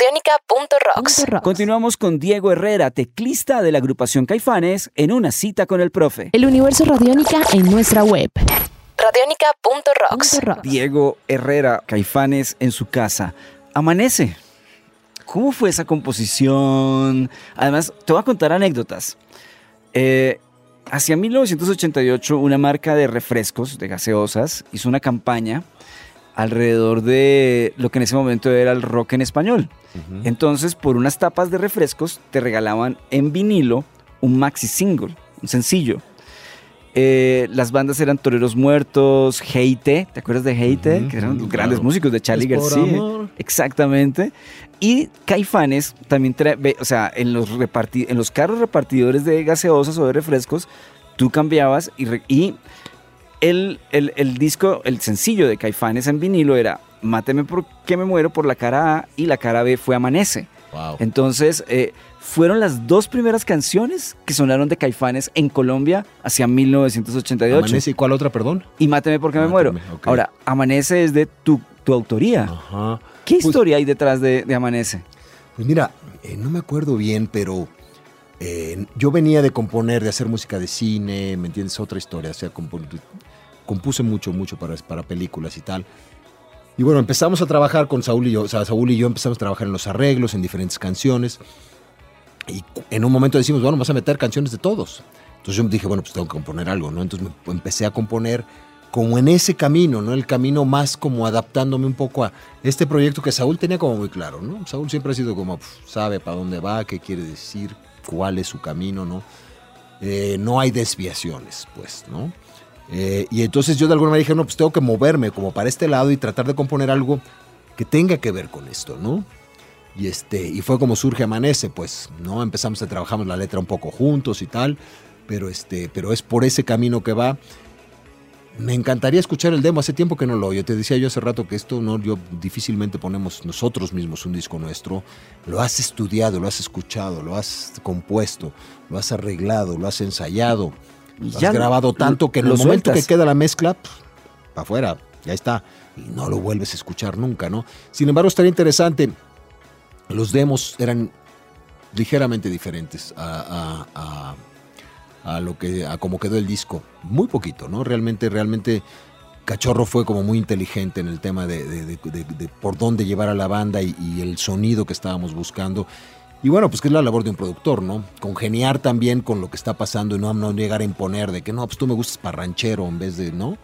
Radiónica.rocks. Continuamos con Diego Herrera, teclista de la agrupación Caifanes, en una cita con el profe. El universo Radiónica en nuestra web. Radiónica.rocks. Diego Herrera, Caifanes en su casa. Amanece. ¿Cómo fue esa composición? Además, te voy a contar anécdotas. Eh, hacia 1988, una marca de refrescos, de gaseosas, hizo una campaña alrededor de lo que en ese momento era el rock en español. Entonces, por unas tapas de refrescos, te regalaban en vinilo un maxi single, un sencillo. Eh, las bandas eran Toreros Muertos, Heite, ¿te acuerdas de Heite? que eran los grandes músicos de Charlie García. amor. Exactamente. Y Caifanes también trae, o sea, en los, en los carros repartidores de gaseosas o de refrescos, tú cambiabas y el, el- el disco, el sencillo de Caifanes en vinilo era Máteme porque me muero por la cara A y la cara B fue Amanece. Wow. Entonces, eh, fueron las dos primeras canciones que sonaron de Caifanes en Colombia hacia 1988. Amanece y cuál otra, perdón? Y Máteme porque me Máteme, muero. ok. Ahora, Amanece es de tu, tu autoría. Ajá. ¿Qué Pues- historia hay detrás de, de Amanece? Pues mira, eh, no me acuerdo bien, pero eh, yo venía de componer, de hacer música de cine, ¿me entiendes? Otra historia, o sea, compuse mucho, mucho para, para películas y tal. Y bueno, empezamos a trabajar con Saúl y yo, o sea, Saúl y yo empezamos a trabajar en los arreglos, en diferentes canciones. Y en un momento decimos, bueno, vamos a meter canciones de todos. Entonces yo dije, bueno, pues tengo que componer algo, ¿no? Entonces me empecé a componer como en ese camino, ¿no? El camino más como adaptándome un poco a este proyecto que Saúl tenía como muy claro, ¿no? Saúl siempre ha sido como, pf, sabe para dónde va, qué quiere decir, cuál es su camino, ¿no? Eh, no hay desviaciones, pues, ¿no? Eh, y entonces yo de alguna manera dije, no, pues tengo que moverme como para este lado y tratar de componer algo que tenga que ver con esto, ¿no? Y, este, y fue como surge Amanece, pues, ¿no? Empezamos a trabajar la letra un poco juntos y tal, pero, este, pero es por ese camino que va. Me encantaría escuchar el demo, hace tiempo que no lo oyo. Te decía yo hace rato que esto no, yo difícilmente ponemos nosotros mismos un disco nuestro. Lo has estudiado, lo has escuchado, lo has compuesto, lo has arreglado, lo has ensayado, Y ya has grabado tanto que en el momento sueltas. que queda la mezcla, para afuera, ya está. Y no lo vuelves a escuchar nunca, ¿no? Sin embargo, estaría interesante. Los demos eran ligeramente diferentes a, a- a- a lo que a cómo quedó el disco. Muy poquito, ¿no? Realmente, realmente Cachorro fue como muy inteligente en el tema de, de- de- de- de por dónde llevar a la banda y, y el sonido que estábamos buscando. Y bueno, pues que es la labor de un productor, ¿no? Congeniar también con lo que está pasando y no, no llegar a imponer de que no, pues tú me gustas para ranchero en vez de, ¿no?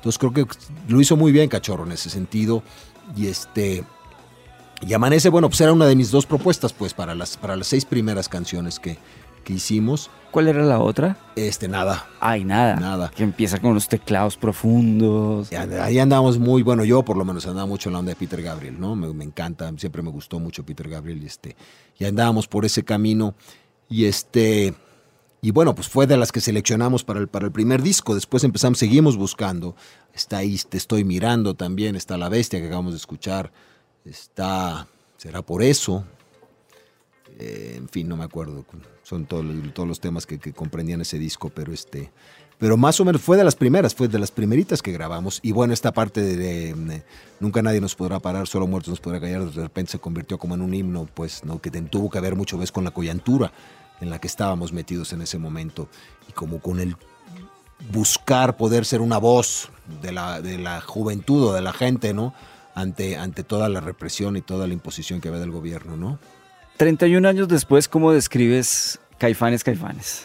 Entonces creo que lo hizo muy bien Cachorro en ese sentido. Y este. Y Amanece, bueno, pues era una de mis dos propuestas, pues, para las, para las seis primeras canciones que, que hicimos. ¿Cuál era la otra? Este, nada. Ay, nada. Nada. Que empieza con los teclados profundos. Ahí andamos muy, bueno, yo por lo menos andaba mucho en la onda de Peter Gabriel, ¿no? Me, me encanta, siempre me gustó mucho Peter Gabriel y este, y andábamos por ese camino y este, y bueno, pues fue de las que seleccionamos para el, para el primer disco, después empezamos, seguimos buscando, está ahí, te estoy mirando también, está La Bestia que acabamos de escuchar, está, será por eso, eh, en fin, no me acuerdo, son todos, los- temas que, que comprendían ese disco, pero este, pero más o menos fue de las primeras, fue de las primeritas que grabamos. Y bueno, esta parte de, Nunca nadie nos podrá parar, solo muertos nos podrá callar, de repente se convirtió como en un himno, pues, ¿no? que tuvo que ver mucho vez con la coyuntura en la que estábamos metidos en ese momento y como con el buscar poder ser una voz de la, de la juventud o de la gente, ¿no? Ante, ante toda la represión y toda la imposición que había del gobierno, ¿no? 31 años después, ¿cómo describes Caifanes, Caifanes?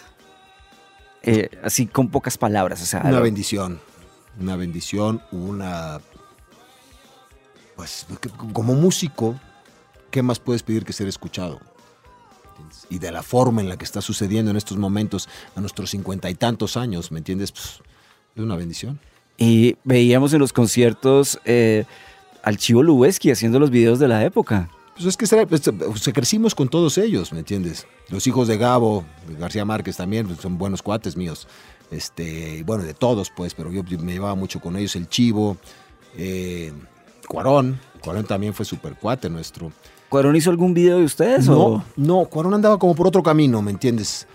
Eh, así con pocas palabras, o sea. Una bendición, una bendición, una... Pues como músico, ¿qué más puedes pedir que ser escuchado? Y de la forma en la que está sucediendo en estos momentos, a nuestros cincuenta y tantos años, ¿me entiendes? Pues, es una bendición. Y veíamos en los conciertos eh, al Chivo Lubeski haciendo los videos de la época. Pues es que será- pues, crecimos con todos ellos, ¿me entiendes? Los hijos de Gabo, García Márquez también, pues, son buenos cuates míos. Este, bueno, de todos, pues, pero yo me llevaba mucho con ellos. El Chivo, eh, Cuarón. Cuarón también fue súper cuate nuestro. ¿Cuarón hizo algún video de ustedes? No, o- no, Cuarón andaba como por otro camino, ¿me entiendes?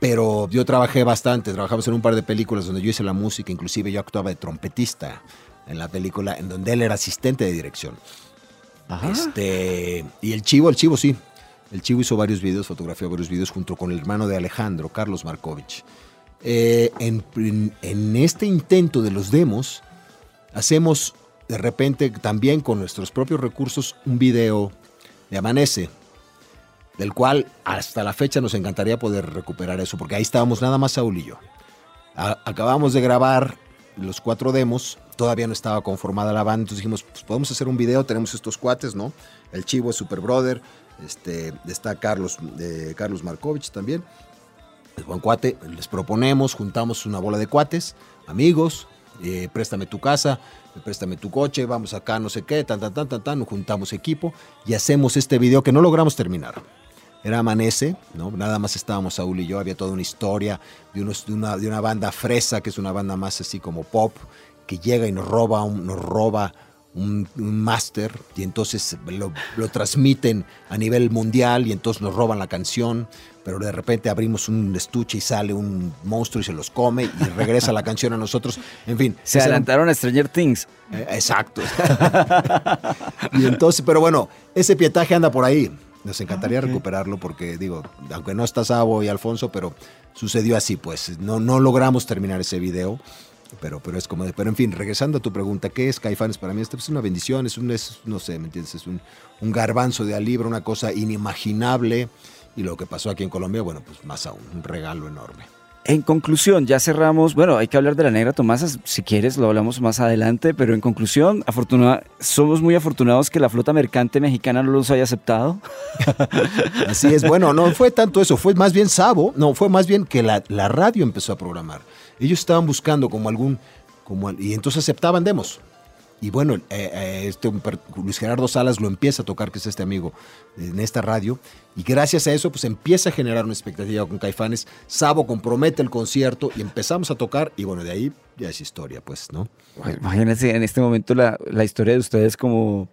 Pero yo trabajé bastante, trabajamos en un par de películas donde yo hice la música, inclusive yo actuaba de trompetista en la película, en donde él era asistente de dirección. Este, y el Chivo, el Chivo sí. El Chivo hizo varios videos, fotografió varios videos junto con el hermano de Alejandro, Carlos Markovich. Eh, en, este intento de los demos, hacemos de repente también con nuestros propios recursos un video de Amanece, del cual hasta la fecha nos encantaría poder recuperar eso, porque ahí estábamos nada más Saúl y yo. Acabamos de grabar los cuatro demos, todavía no estaba conformada la banda, entonces dijimos, pues podemos hacer un video, tenemos estos cuates, ¿no? El Chivo es Super Brother, este, está Carlos, eh, Carlos Markovich también, es buen cuate, les proponemos, juntamos una bola de cuates, amigos, eh, préstame tu casa, préstame tu coche, vamos acá, no sé qué, tan, tan, tan, tan, tan, juntamos equipo y hacemos este video que no logramos terminar. Era Amanece, ¿no? Nada más estábamos Saúl y yo, había toda una historia de, de una, de una banda fresa, que es una banda más así como pop, que llega y nos roba un, nos roba un, un máster y entonces lo, lo transmiten a nivel mundial y entonces nos roban la canción, pero de repente abrimos un estuche y sale un monstruo y se los come y regresa la canción a nosotros. En fin. Se era un- adelantaron a Stranger Things. eh, Exacto. y entonces, pero bueno, ese pietaje anda por ahí. Nos encantaría recuperarlo porque, digo, aunque no está Sabo y Alfonso, pero sucedió así, pues. No, no logramos terminar ese video. Pero, pero es como de, pero en fin, regresando a tu pregunta, ¿qué es Caifanes para mí? Esto es una bendición, es un, es, no sé, ¿me entiendes? Es un, un garbanzo de alibra, una cosa inimaginable. Y lo que pasó aquí en Colombia, bueno, pues más aún, un regalo enorme. En conclusión, ya cerramos. Bueno, hay que hablar de la negra Tomasa. Si quieres, lo hablamos más adelante. Pero en conclusión, afortuna- somos muy afortunados que la flota mercante mexicana no los haya aceptado. Así es, bueno, no fue tanto eso, fue más bien Sabo, no, fue más bien que la, la radio empezó a programar. Ellos estaban buscando como algún, como, y entonces aceptaban demos. Y bueno, eh, eh, este Luis Gerardo Salas lo empieza a tocar, que es este amigo, en esta radio, y gracias a eso pues empieza a generar una expectativa con Caifanes, Sabo compromete el concierto y empezamos a tocar, y bueno, de ahí ya es historia, pues, ¿no? Bueno, Imagínense en este momento la, la historia de ustedes como,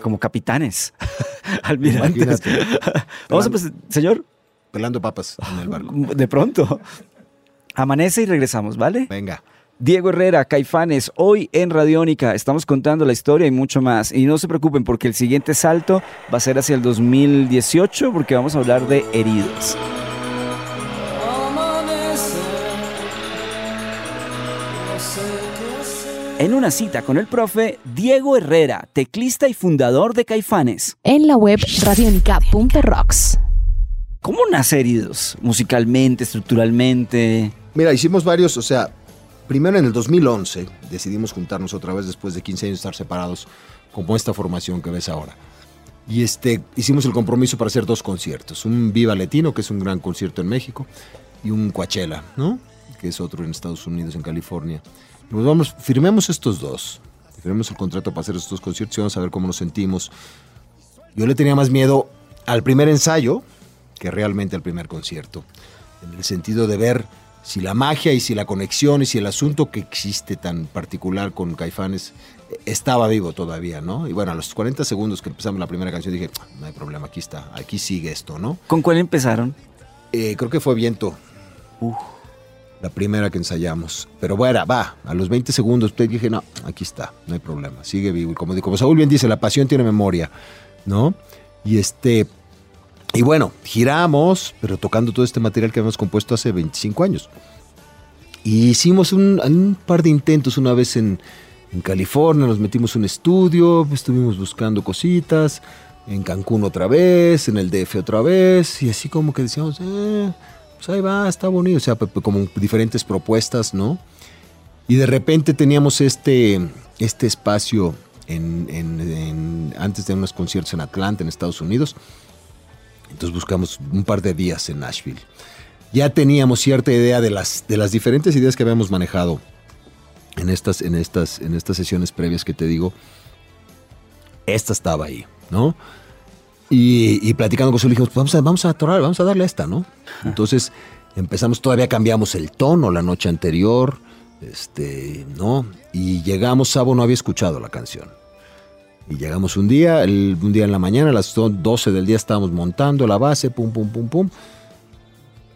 como capitanes, almirantes. Vamos a pues, señor, Pelando papas en el barco. de pronto. Amanece y regresamos, ¿vale? Venga. Diego Herrera, Caifanes, hoy en Radiónica estamos contando la historia y mucho más. Y no se preocupen porque el siguiente salto va a ser hacia el 2018 porque vamos a hablar de heridos. En una cita con el profe Diego Herrera, teclista y fundador de Caifanes. En la web radionica.rocks. ¿Cómo nace heridos? Musicalmente, estructuralmente. Mira, hicimos varios, o sea, primero en el 2011 decidimos juntarnos otra vez después de 15 años de estar separados, como esta formación que ves ahora. Y este, hicimos el compromiso para hacer dos conciertos, un Viva Latino, que es un gran concierto en México, y un Coachella, ¿no? Que es otro en Estados Unidos, en California. Y pues vamos, firmemos estos dos, firmemos el contrato para hacer estos dos conciertos y vamos a ver cómo nos sentimos. Yo le tenía más miedo al primer ensayo que realmente al primer concierto, en el sentido de ver si la magia y si la conexión y si el asunto que existe tan particular con Caifanes eh, estaba vivo todavía, ¿no? Y bueno, a los 40 segundos que empezamos la primera canción dije, "Ah, no hay problema, aquí está, aquí sigue esto, ¿no? ¿Con cuál empezaron? Eh, creo que fue Viento. La primera que ensayamos. Pero bueno, va, a los 20 segundos pues, dije, no, aquí está, no hay problema, sigue vivo. Y como, como Saúl bien dice, la pasión tiene memoria, ¿no? Y este, y bueno, giramos, pero tocando todo este material que habíamos compuesto hace 25 años. Y hicimos un, un par de intentos una vez en, en California, nos metimos un estudio, estuvimos buscando cositas, en Cancún otra vez, en el DF otra vez, y así como que decíamos, eh, pues ahí va, está bonito, o sea, como diferentes propuestas, ¿no? Y de repente teníamos este, este espacio en, en- en- antes de unos conciertos en Atlanta, en Estados Unidos. Entonces buscamos un par de días en Nashville. Ya teníamos cierta idea de las, de las diferentes ideas que habíamos manejado en estas, en, estas, en estas sesiones previas que te digo. Esta estaba ahí, ¿no? Y, y platicando con su dijimos, pues vamos a, vamos a atorar, vamos a darle a esta, ¿no? Entonces empezamos, todavía cambiamos el tono la noche anterior, este, ¿no? Y llegamos, Sabo no había escuchado la canción. Y llegamos un día, el- un día en la mañana, a las do- 12 del día estábamos montando la base, pum, pum, pum, pum.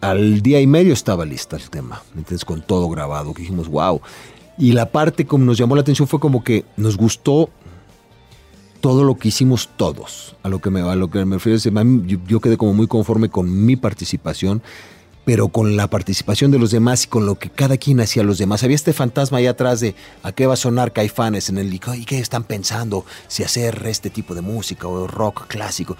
Al día y medio estaba lista el tema, ¿me entiendes? Con todo grabado, que dijimos, wow. Y la parte como nos llamó la atención fue como que nos gustó todo lo que hicimos todos. A lo que me, a lo que me refiero es, yo, yo quedé como muy conforme con mi participación, pero con la participación de los demás y con lo que cada quien hacía los demás. Había este fantasma ahí atrás de a qué va a sonar Caifanes en el y qué están pensando si hacer este tipo de música o rock clásico.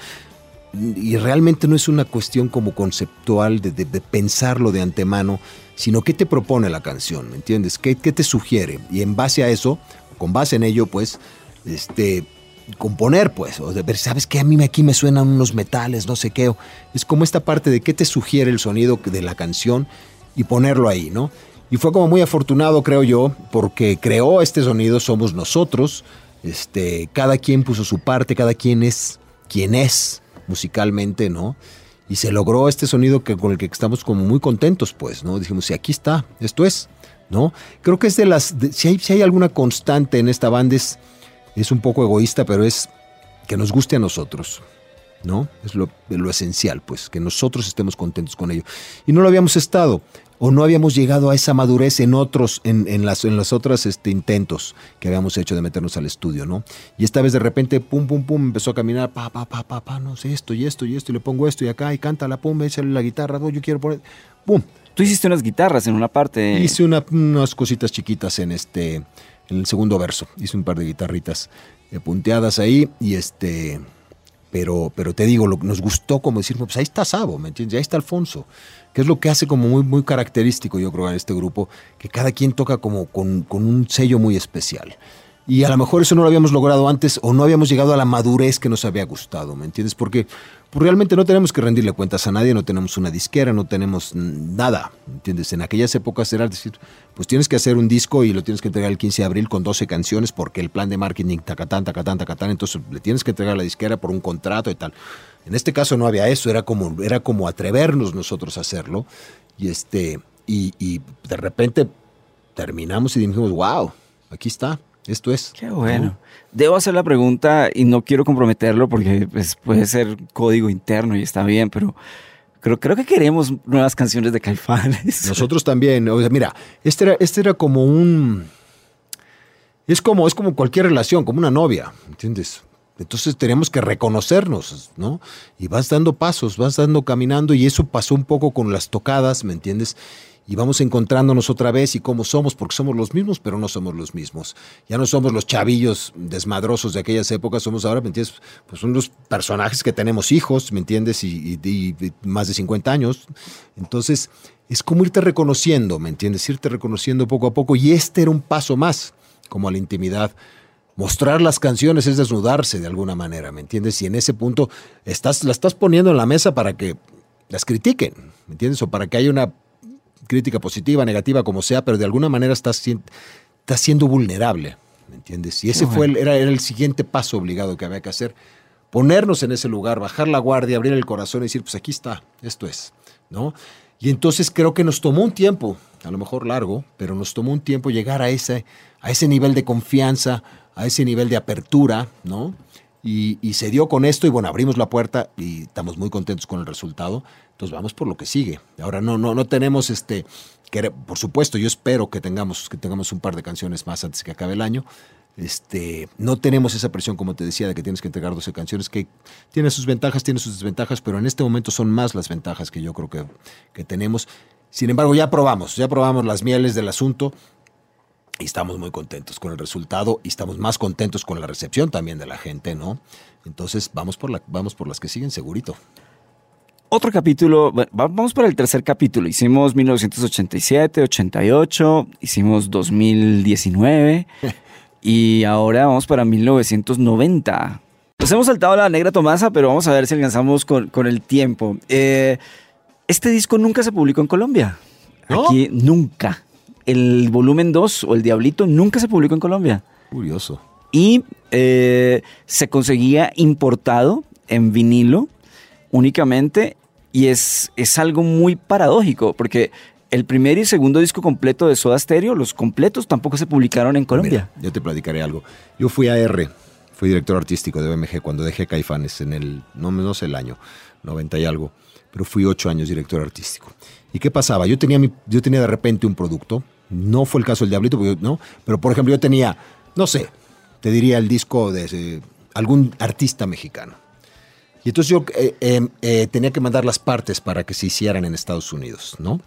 Y realmente no es una cuestión como conceptual de, de- de pensarlo de antemano, sino qué te propone la canción, ¿me entiendes? ¿Qué, qué te sugiere? Y en base a eso, con base en ello, pues, este, componer, pues, o de ver, ¿sabes qué? A mí aquí me suenan unos metales, no sé qué. Es como esta parte de qué te sugiere el sonido de la canción y ponerlo ahí, ¿no? Y fue como muy afortunado, creo yo, porque creó este sonido, somos nosotros, este, cada quien puso su parte, cada quien es quien es musicalmente, ¿no? Y se logró este sonido que, con el que estamos como muy contentos, pues, ¿no? Dijimos, sí, aquí está, esto es, ¿no? Creo que es de las, si, hay, si hay alguna constante en esta banda es, es un poco egoísta, pero es que nos guste a nosotros, ¿no? Es lo, lo esencial, pues, que nosotros estemos contentos con ello. Y no lo habíamos estado, o no habíamos llegado a esa madurez en otros, en, en las, en las otras este, intentos que habíamos hecho de meternos al estudio, ¿no? Y esta vez de repente, pum, pum, pum, empezó a caminar, pa, pa, pa, pa, pa, no sé, esto y esto y esto, y le pongo esto y acá, y canta la pum, échale la guitarra, no, yo quiero poner, pum. Tú hiciste unas guitarras en una parte. Hice una- unas cositas chiquitas en este, en el segundo verso. Hice un par de guitarritas eh, punteadas ahí y este, pero, pero te digo, lo, nos gustó como decir, pues ahí está Sabo, ¿me entiendes? Ahí está Alfonso, que es lo que hace como muy, muy característico, yo creo, en este grupo, que cada quien toca como con, con un sello muy especial. Y a lo mejor eso no lo habíamos logrado antes o no habíamos llegado a la madurez que nos había gustado, ¿me entiendes? Porque pues, realmente no tenemos que rendirle cuentas a nadie, no tenemos una disquera, no tenemos nada, ¿me entiendes? En aquellas épocas era decir, pues tienes que hacer un disco y lo tienes que entregar el 15 de abril con 12 canciones porque el plan de marketing tacatán, tacatán, tacatán, entonces le tienes que entregar a la disquera por un contrato y tal. En este caso no había eso, era como, era como atrevernos nosotros a hacerlo y, este, y, y de repente terminamos y dijimos, wow, aquí está, esto es. Qué bueno. Debo hacer la pregunta y no quiero comprometerlo porque pues, puede ser código interno y está bien, pero creo, creo que queremos nuevas canciones de Caifanes. Nosotros también. O sea, mira, este era, este era como un. Es como, es como cualquier relación, como una novia, ¿entiendes? Entonces tenemos que reconocernos, ¿no? Y vas dando pasos, vas dando caminando, y eso pasó un poco con las tocadas, ¿me entiendes? Y vamos encontrándonos otra vez y cómo somos, porque somos los mismos, pero no somos los mismos. Ya no somos los chavillos desmadrosos de aquellas épocas, somos ahora, ¿me entiendes? Pues unos personajes que tenemos hijos, ¿me entiendes? Y, y- más de 50 años. Entonces, es como irte reconociendo, ¿me entiendes? Irte reconociendo poco a poco. Y este era un paso más, como a la intimidad. Mostrar las canciones es desnudarse de alguna manera, ¿me entiendes? Y en ese punto estás, la estás poniendo en la mesa para que las critiquen, ¿me entiendes? O para que haya una crítica positiva, negativa, como sea, pero de alguna manera estás, estás siendo vulnerable, ¿me entiendes? Y ese fue el, era, era el siguiente paso obligado que había que hacer. Ponernos en ese lugar, bajar la guardia, abrir el corazón y decir, pues aquí está, esto es, ¿no? Y entonces creo que nos tomó un tiempo, a lo mejor largo, pero nos tomó un tiempo llegar a ese, a ese nivel de confianza, a ese nivel de apertura, ¿no? Y, y se dio con esto y bueno, abrimos la puerta y estamos muy contentos con el resultado. Entonces vamos por lo que sigue. Ahora no, no, no tenemos este, que, por supuesto, yo espero que tengamos, que tengamos un par de canciones más antes que acabe el año. Este, no tenemos esa presión, como te decía, de que tienes que entregar 12 canciones, que tiene sus ventajas, tiene sus desventajas, pero en este momento son más las ventajas que yo creo que, que tenemos. Sin embargo, ya probamos, ya probamos las mieles del asunto y estamos muy contentos con el resultado y estamos más contentos con la recepción también de la gente, ¿no? Entonces vamos por, la, vamos por las que siguen segurito. Otro capítulo, bueno, vamos para el tercer capítulo. Hicimos 1987, 88, hicimos 2019 y ahora vamos para 1990. Nos hemos saltado la negra Tomasa, pero vamos a ver si alcanzamos con, con el tiempo. Eh, este disco nunca se publicó en Colombia. ¿No? Aquí nunca. El volumen 2 o el Diablito nunca se publicó en Colombia Curioso. y eh, se conseguía importado en vinilo únicamente y es, es algo muy paradójico porque el primer y segundo disco completo de Soda Stereo, los completos tampoco se publicaron en Colombia. Mira, yo te platicaré algo. Yo fui a R, fui director artístico de BMG cuando dejé Caifanes en el, no, no sé el año, 90 y algo, pero fui ocho años director artístico. ¿Y qué pasaba? Yo tenía, mi, yo tenía de repente un producto, no fue el caso del Diablito, porque ¿no? pero por ejemplo yo tenía, no sé, te diría el disco de algún artista mexicano. Y entonces yo eh, eh, eh, tenía que mandar las partes para que se hicieran en Estados Unidos, ¿no?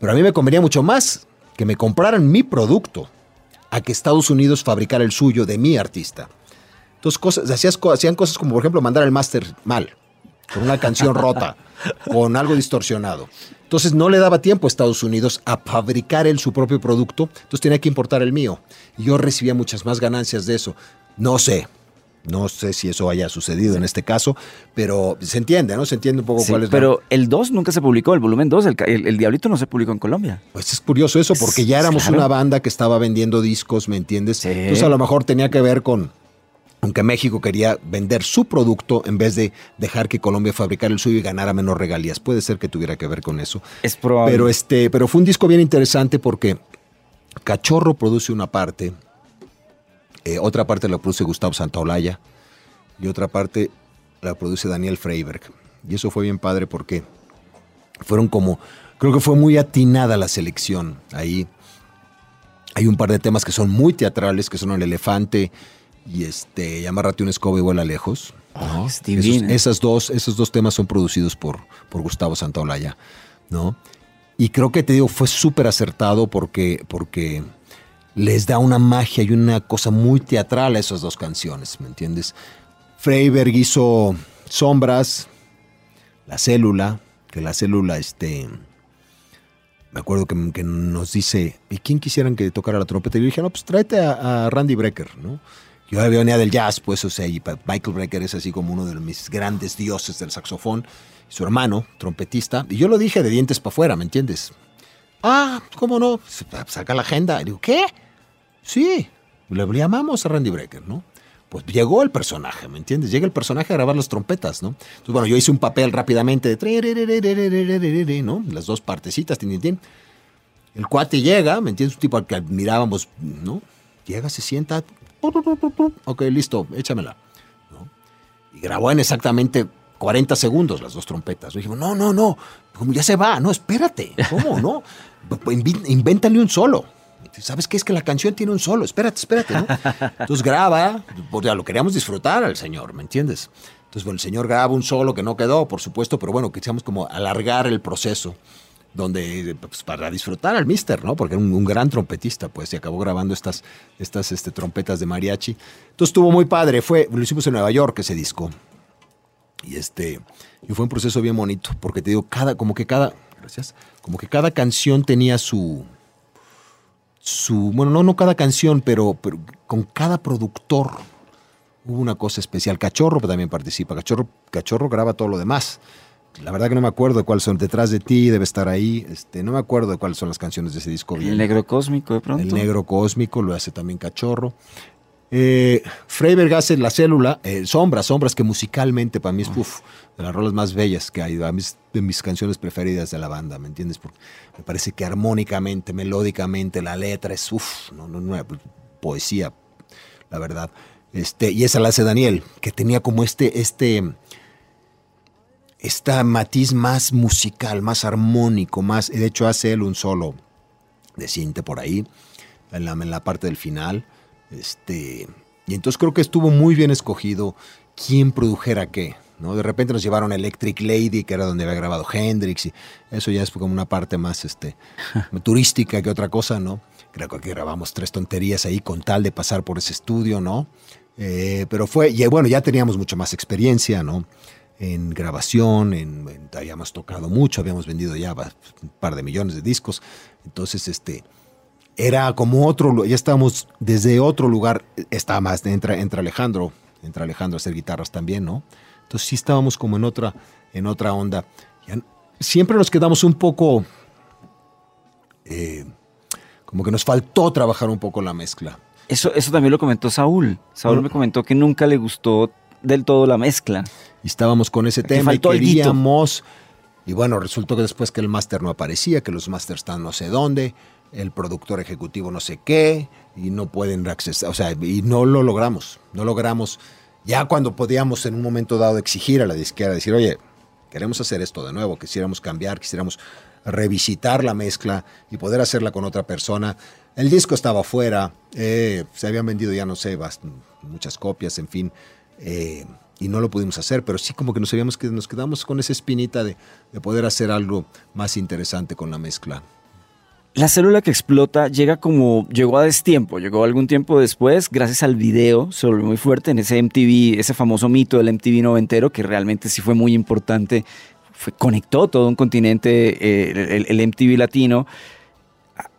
Pero a mí me convenía mucho más que me compraran mi producto a que Estados Unidos fabricara el suyo de mi artista. Entonces cosas, hacías hacían cosas como, por ejemplo, mandar el máster mal, con una canción rota, con algo distorsionado. Entonces no le daba tiempo a Estados Unidos a fabricar él su propio producto, entonces tenía que importar el mío. Y yo recibía muchas más ganancias de eso. No sé, no sé si eso haya sucedido en este caso, pero se entiende, ¿no? Se entiende un poco Sí, cuál es la- pero el 2 nunca se publicó, el volumen 2, el, el- el Diablito no se publicó en Colombia. Pues es curioso eso, porque ya éramos Claro. una banda que estaba vendiendo discos, ¿me entiendes? Sí. Entonces a lo mejor tenía que ver con, aunque México quería vender su producto en vez de dejar que Colombia fabricara el suyo y ganara menos regalías. Puede ser que tuviera que ver con eso. Es probable. Pero, este, pero fue un disco bien interesante porque Cachorro produce una parte, eh, otra parte la produce Gustavo Santaolalla y otra parte la produce Daniel Freiberg. Y eso fue bien padre porque fueron como, creo que fue muy atinada la selección ahí. Hay un par de temas que son muy teatrales, que son El Elefante y este, y Amárrate una escoba y vuela lejos. ¿no? es. Esos, esas dos, esos dos temas son producidos por, por Gustavo Santaolalla, ¿no? Y creo que te digo, fue súper acertado porque, porque les da una magia y una cosa muy teatral a esas dos canciones, ¿me entiendes? Freiberg hizo Sombras, La Célula, que la célula, este, me acuerdo que, nos dice, ¿y quién quisieran que tocara la trompeta? Y yo dije, no, pues tráete a, Randy Brecker, ¿no? Yo venía del jazz, pues, o sea, y Michael Brecker es así como uno de mis grandes dioses del saxofón, su hermano, trompetista, y yo lo dije de dientes para afuera, ¿me entiendes? Ah, ¿cómo no? Saca la agenda. Y digo, ¿qué? Sí, le llamamos a Randy Brecker, ¿no? Pues llegó el personaje, ¿me entiendes? Llega el personaje a grabar las trompetas, ¿no? Entonces, bueno, yo hice un papel rápidamente de... ¿no? Las dos partecitas, ¿entiendes? El cuate llega, ¿me entiendes? Un tipo al que admirábamos, ¿no? Llega, se sienta... Ok, listo, échamela. Y grabó en exactamente 40 segundos las dos trompetas. Dijimos, no, no, no, como ya se va, no, espérate, ¿cómo, no? Invéntale un solo. ¿Sabes qué? Es que la canción tiene un solo, espérate, espérate, ¿no? Entonces graba, ya lo queríamos disfrutar al señor, ¿me entiendes? Entonces, bueno, el señor graba un solo que no quedó, por supuesto, pero bueno, queríamos como alargar el proceso donde pues, para disfrutar al mister, ¿no? Porque era un, un gran trompetista, pues, y acabó grabando estas, estas este, trompetas de mariachi. Entonces estuvo muy padre, fue, lo hicimos en Nueva York ese disco. Y este, y fue un proceso bien bonito, porque te digo, cada, como que cada, gracias, como que cada canción tenía su, su, bueno, no, no cada canción, pero, pero con cada productor hubo una cosa especial. Cachorro también participa, Cachorro, Cachorro graba todo lo demás. La verdad que no me acuerdo de cuáles son. Detrás de ti debe estar ahí. Este, no me acuerdo de cuáles son las canciones de ese disco. bien. El negro cósmico de pronto. El negro cósmico lo hace también Cachorro. Eh, Freiberg hace La Célula, eh, Sombras, Sombras, que musicalmente para mí es uf, de las rolas más bellas que hay, mí es de mis canciones preferidas de la banda, ¿me entiendes? Porque me parece que armónicamente, melódicamente, la letra es uf, no, no, no, poesía, la verdad. Este, y esa la hace Daniel, que tenía como este, este, esta matiz más musical, más armónico, más, de hecho hace él un solo de cinte por ahí, en la, en la parte del final. Este, y entonces creo que estuvo muy bien escogido quién produjera qué. ¿no? De repente nos llevaron a Electric Lady, que era donde había grabado Hendrix, y eso ya es como una parte más este, turística que otra cosa, ¿no? Creo que grabamos tres tonterías ahí con tal de pasar por ese estudio, ¿no? Eh, pero fue, y bueno, ya teníamos mucha más experiencia, ¿no? En grabación, en, en- habíamos tocado mucho, habíamos vendido ya un par de millones de discos. Entonces, este, era como otro, ya estábamos desde otro lugar, está más, entra, entra Alejandro, entra Alejandro a hacer guitarras también, ¿no? Entonces sí estábamos como en otra, en otra onda. Siempre nos quedamos un poco, eh, como que nos faltó trabajar un poco la mezcla. Eso, eso también lo comentó Saúl. Saúl me comentó que nunca le gustó del todo la mezcla. Y estábamos con ese tema y faltó queríamos. Y bueno, resultó que después que el máster no aparecía, que los másters están no sé dónde, el productor ejecutivo no sé qué, y no pueden accesar, o sea, y no lo logramos, no logramos. Ya cuando podíamos en un momento dado exigir a la disquera, decir, oye, queremos hacer esto de nuevo, quisiéramos cambiar, quisiéramos revisitar la mezcla y poder hacerla con otra persona. El disco estaba afuera, eh, se habían vendido ya no sé, muchas copias, en fin. eh, y no lo pudimos hacer, pero sí como que nos sabíamos que nos quedamos con esa espinita de, de poder hacer algo más interesante con la mezcla. La célula que explota llega como, llegó a destiempo, llegó algún tiempo después, gracias al video, se volvió muy fuerte en ese MTV, ese famoso mito del MTV noventero, que realmente sí fue muy importante, conectó todo un continente, eh, el, el MTV latino.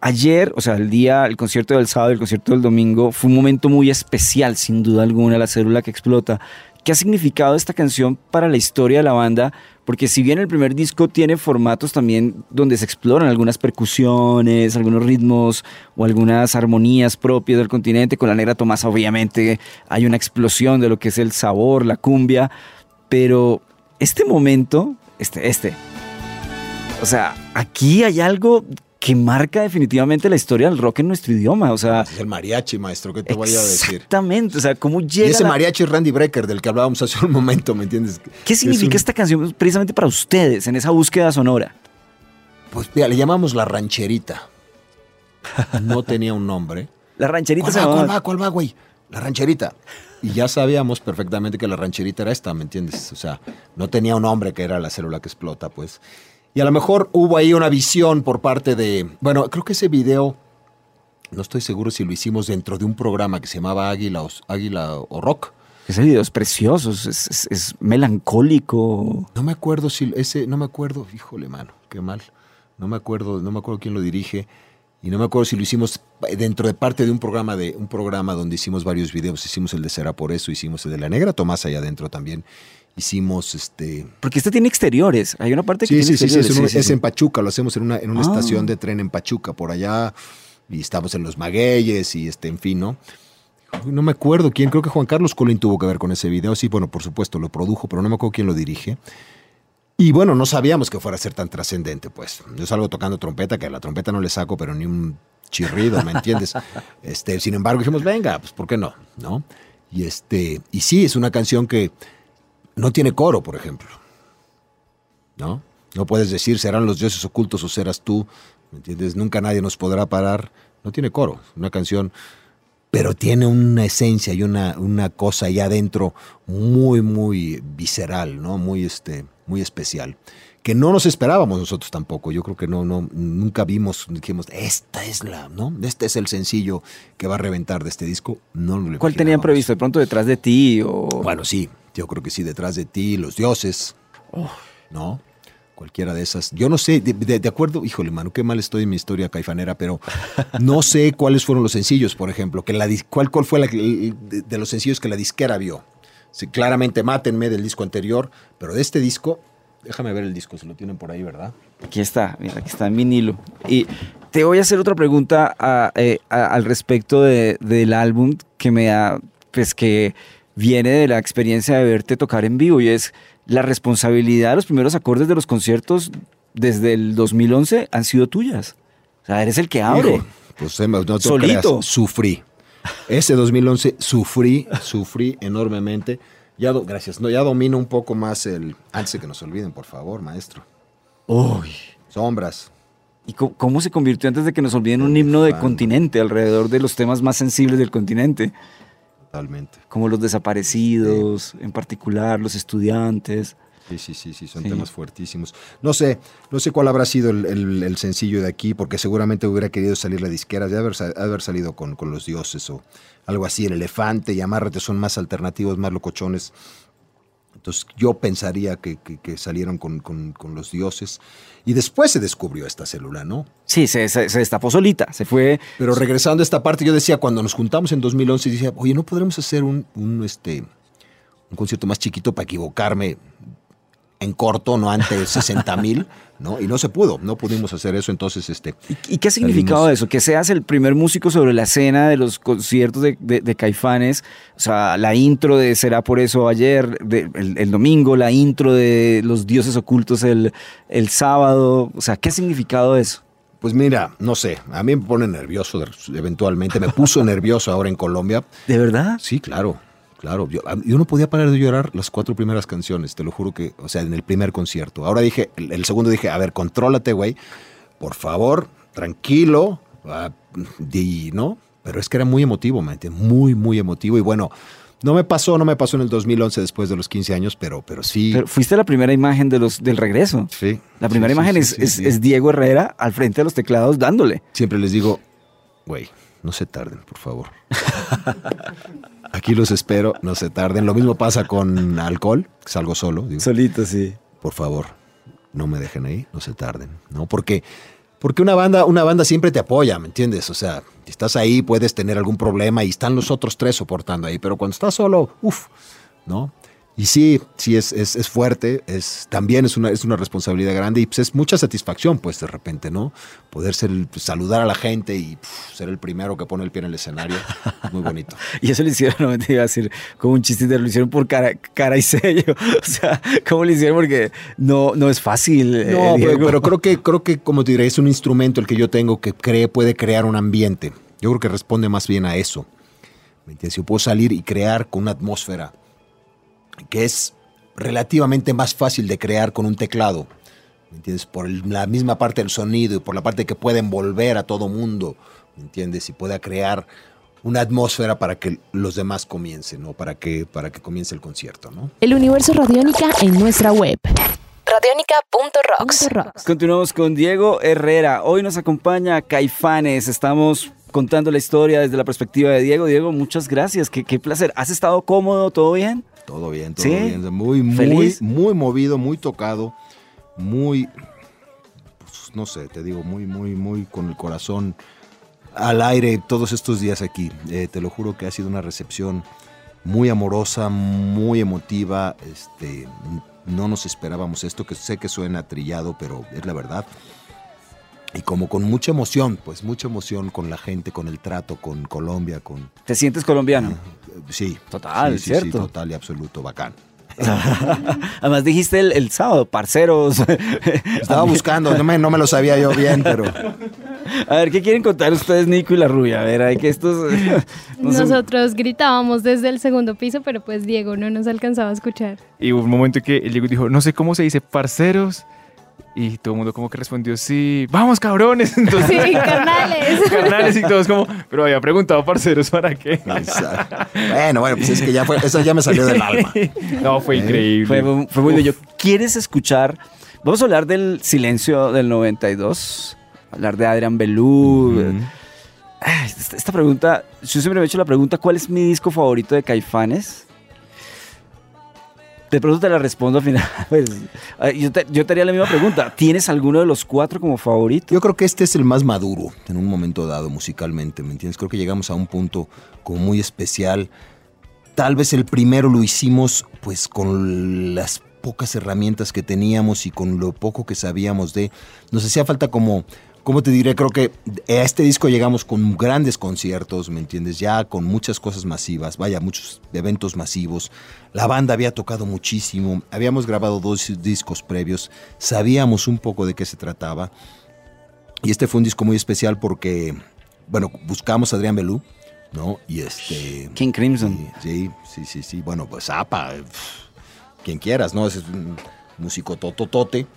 Ayer, o sea, el día, el concierto del sábado, el concierto del domingo, fue un momento muy especial, sin duda alguna, la célula que explota. ¿Qué ha significado esta canción para la historia de la banda? Porque si bien el primer disco tiene formatos también donde se exploran algunas percusiones, algunos ritmos o algunas armonías propias del continente, con la negra Tomasa obviamente hay una explosión de lo que es el sabor, la cumbia, pero este momento, este, este, o sea, aquí hay algo que marca definitivamente la historia del rock en nuestro idioma, o sea, Es el mariachi, maestro, ¿qué te voy a decir? exactamente, o sea, cómo Y llega ese la- mariachi Randy Brecker del que hablábamos hace un momento, ¿me entiendes? ¿Qué Es significa un- esta canción precisamente para ustedes en esa búsqueda sonora? Pues mira, le llamamos la rancherita. No tenía un nombre. La rancherita ¿Cuál se va, llamaba- cuál va, cuál va, güey? La rancherita. Y ya sabíamos perfectamente que la rancherita era esta, ¿me entiendes? O sea, no tenía un nombre que era la célula que explota, pues. Y a lo mejor hubo ahí una visión por parte de... Bueno, creo que ese video, no estoy seguro si lo hicimos dentro de un programa que se llamaba Águila o, Águila o Rock. Ese video es precioso, es, es- es melancólico. No me acuerdo si ese, no me acuerdo, híjole, mano, qué mal. No me acuerdo, no me acuerdo quién lo dirige y no me acuerdo si lo hicimos dentro de parte de un programa de un programa donde hicimos varios videos. Hicimos el de Será por eso, hicimos el de la Negra Tomás allá adentro también. Hicimos este. Porque este tiene exteriores. Hay una parte que Sí, tiene sí, sí, sí, exteriores. es, un- sí, sí, es en Pachuca, lo hacemos en una, en una Ah. estación de tren en Pachuca, por allá, y estamos en los magueyes y este, en fin, ¿no? No me acuerdo quién, creo que Juan Carlos Colín tuvo que ver con ese video. Sí, bueno, por supuesto, lo produjo, pero no me acuerdo quién lo dirige. Y bueno, no sabíamos que fuera a ser tan trascendente, pues. Yo salgo tocando trompeta, que a la trompeta no le saco, pero ni un chirrido, ¿me entiendes? Este, sin embargo, dijimos, venga, pues ¿por qué no? ¿No? Y este, y sí, es una canción que no tiene coro, por ejemplo. ¿No? No puedes decir serán los dioses ocultos o serás tú, ¿me entiendes? Nunca nadie nos podrá parar. No tiene coro, una canción pero tiene una esencia y una, una cosa ahí adentro muy, muy visceral, ¿no? Muy, este, muy especial. Que no nos esperábamos nosotros tampoco. Yo creo que no, no, nunca vimos, dijimos, esta es la, ¿no? Este es el sencillo que va a reventar de este disco. No lo ¿Cuál tenían previsto? ¿De pronto detrás de ti? O... Bueno, sí, yo creo que sí, detrás de ti, los dioses, ¿no? Cualquiera de esas. Yo no sé, de, de- de acuerdo, híjole, mano, qué mal estoy en mi historia caifanera, pero no sé cuáles fueron los sencillos, por ejemplo, que la, cuál, cuál fue la, de, de los sencillos que la disquera vio. Sí, claramente Mátenme del disco anterior, pero de este disco, déjame ver el disco, se lo tienen por ahí, ¿verdad? Aquí está, mira, aquí está en vinilo. Y te voy a hacer otra pregunta a- eh, a- al respecto de- del álbum que me da, pues que viene de la experiencia de verte tocar en vivo y es la responsabilidad de los primeros acordes de los conciertos desde el 2011 han sido tuyas. O sea, eres el que abre. Hijo, pues no te Solito. creas, sufrí. Ese 2011 sufrí, sufrí enormemente. Ya do- gracias. No, ya domino un poco más el. Antes de que nos olviden, por favor, maestro. Uy. Sombras. ¿Y cómo, cómo se convirtió antes de que nos olviden un himno de continente alrededor de los temas más sensibles del continente? Totalmente. Como los desaparecidos, en particular, los estudiantes. Sí, sí, sí, sí, son Sí. temas fuertísimos. No sé, no sé cuál habrá sido el, el- el sencillo de aquí, porque seguramente hubiera querido salir la disquera, de haber, haber salido con, con los dioses o algo así, el elefante y amárrate son más alternativos, más locochones. Entonces yo pensaría que, que- que salieron con, con- con los dioses. Y después se descubrió esta célula, ¿no? Sí, se, se- se destapó solita, se fue. Pero regresando a esta parte, yo decía, cuando nos juntamos en 2011, decía, oye, ¿no podremos hacer un, un, este, un concierto más chiquito para equivocarme en corto, no ante 60 mil? ¿no? Y no se pudo, no pudimos hacer eso, entonces, este... ¿Y, qué ha significado Salimos. eso? Que seas el primer músico sobre la escena de los conciertos de, de- de Caifanes, o sea, la intro de Será por eso ayer, de- el, el domingo, la intro de Los Dioses Ocultos el, el sábado, o sea, ¿qué ha significado eso? Pues mira, no sé, a mí me pone nervioso eventualmente, me puso nervioso ahora en Colombia. ¿De verdad? Sí, claro, claro. Yo, a- yo no podía parar de llorar las cuatro primeras canciones, te lo juro que, o sea, en el primer concierto. Ahora dije, el, el segundo dije, a ver, contrólate, güey, por favor, tranquilo, ah, y, ¿no? Pero es que era muy emotivo, ¿me entiendes? Muy, muy emotivo. Y bueno, No me pasó, no me pasó en el 2011 después de los 15 años, pero, pero sí. Pero fuiste la primera imagen de los, del regreso. sí. La primera Sí, imagen sí, es, sí, es- es Diego Herrera al frente de los teclados dándole. Siempre les digo, güey, no se tarden, por favor. Aquí los espero, no se tarden. Lo mismo pasa con alcohol, salgo solo. digo, Solito, sí. por favor, no me dejen ahí, no se tarden, ¿no? Porque, porque una banda, una banda siempre te apoya, ¿me entiendes? O sea, si estás ahí puedes tener algún problema y están los otros tres soportando ahí, pero cuando estás solo, uff, ¿no? Y sí, sí es, es, es fuerte, es, también es una, es una responsabilidad grande y pues es mucha satisfacción, pues de repente, ¿no? Poder ser pues, saludar a la gente y puf, ser el primero que pone el pie en el escenario, muy bonito. Y eso lo hicieron, no te iba a decir como un chiste, lo hicieron por cara, cara y sello. O sea, ¿cómo lo hicieron? Porque no, no es fácil. eh, No, pero, Diego. pero creo que, creo que, como te diré, es un instrumento el que yo tengo que cree, puede crear un ambiente. Yo creo que responde más bien a eso. ¿Me entiendes? Yo puedo salir y crear con una atmósfera que es relativamente más fácil de crear con un teclado. ¿Me entiendes? Por el- la misma parte del sonido y por la parte que puede envolver a todo mundo. ¿Me entiendes? Y pueda crear una atmósfera para que los demás comiencen, ¿no? Para que, para que comience el concierto, ¿no? El universo Radiónica en nuestra web. Radiónica.rocks. Continuamos con Diego Herrera. Hoy nos acompaña Caifanes. Estamos contando la historia desde la perspectiva de Diego. Diego, muchas gracias. Qué, qué placer. ¿Has estado cómodo? ¿Todo bien? Todo bien, todo ¿Sí? bien. Muy, muy, ¿Feliz? muy movido, muy tocado, muy, pues, no sé, te digo, muy, muy, muy con el corazón al aire todos estos días aquí. Eh, te lo juro que ha sido una recepción muy amorosa, muy emotiva. Este, no nos esperábamos esto, que sé que suena trillado, pero es la verdad. Y como con mucha emoción, pues mucha emoción con la gente, con el trato, con Colombia, con... ¿Te sientes colombiano? Sí. Total, sí, sí, ¿cierto? Sí, total y absoluto, bacán. Además dijiste el, el sábado, parceros. Estaba buscando, no me, no me lo sabía yo bien, pero A ver, ¿qué quieren contar ustedes, Nico y la rubia? A ver, hay que estos... no Nosotros gritábamos desde el segundo piso, pero pues Diego no nos alcanzaba a escuchar. Y hubo un momento en que el Diego dijo, no sé cómo se dice, parceros. Y todo el mundo como que respondió, sí, vamos cabrones. Entonces, Sí, carnales. carnales y todos como, pero había preguntado parceros para qué. Exacto. bueno, bueno, pues es que ya fue, eso ya me salió del alma. No, fue increíble. Fue, fue muy bello. ¿Quieres escuchar? Vamos a hablar del silencio del 92, hablar de Adrián Belú. Esta pregunta, yo siempre me he hecho la pregunta, ¿cuál es mi disco favorito de Caifanes? De pronto te la respondo al final. Pues, yo, te, yo haría la misma pregunta. ¿Tienes alguno de los cuatro como favorito? Yo creo que este es el más maduro en un momento dado musicalmente, ¿me entiendes? Creo que llegamos a un punto como muy especial. Tal vez el primero lo hicimos pues con las pocas herramientas que teníamos y con lo poco que sabíamos de... Nos hacía falta como... ¿Cómo te diré? Creo que a este disco llegamos con grandes conciertos, ¿me entiendes? Ya con muchas cosas masivas, vaya, muchos eventos masivos. La banda había tocado muchísimo, habíamos grabado dos discos previos, sabíamos un poco de qué se trataba. Y este fue un disco muy especial porque, bueno, buscamos a Adrián Belú, ¿no? Y este... King Crimson. Sí, sí, sí, sí. Bueno, pues pf, quien quieras, ¿no? Ese Es un músico tototote.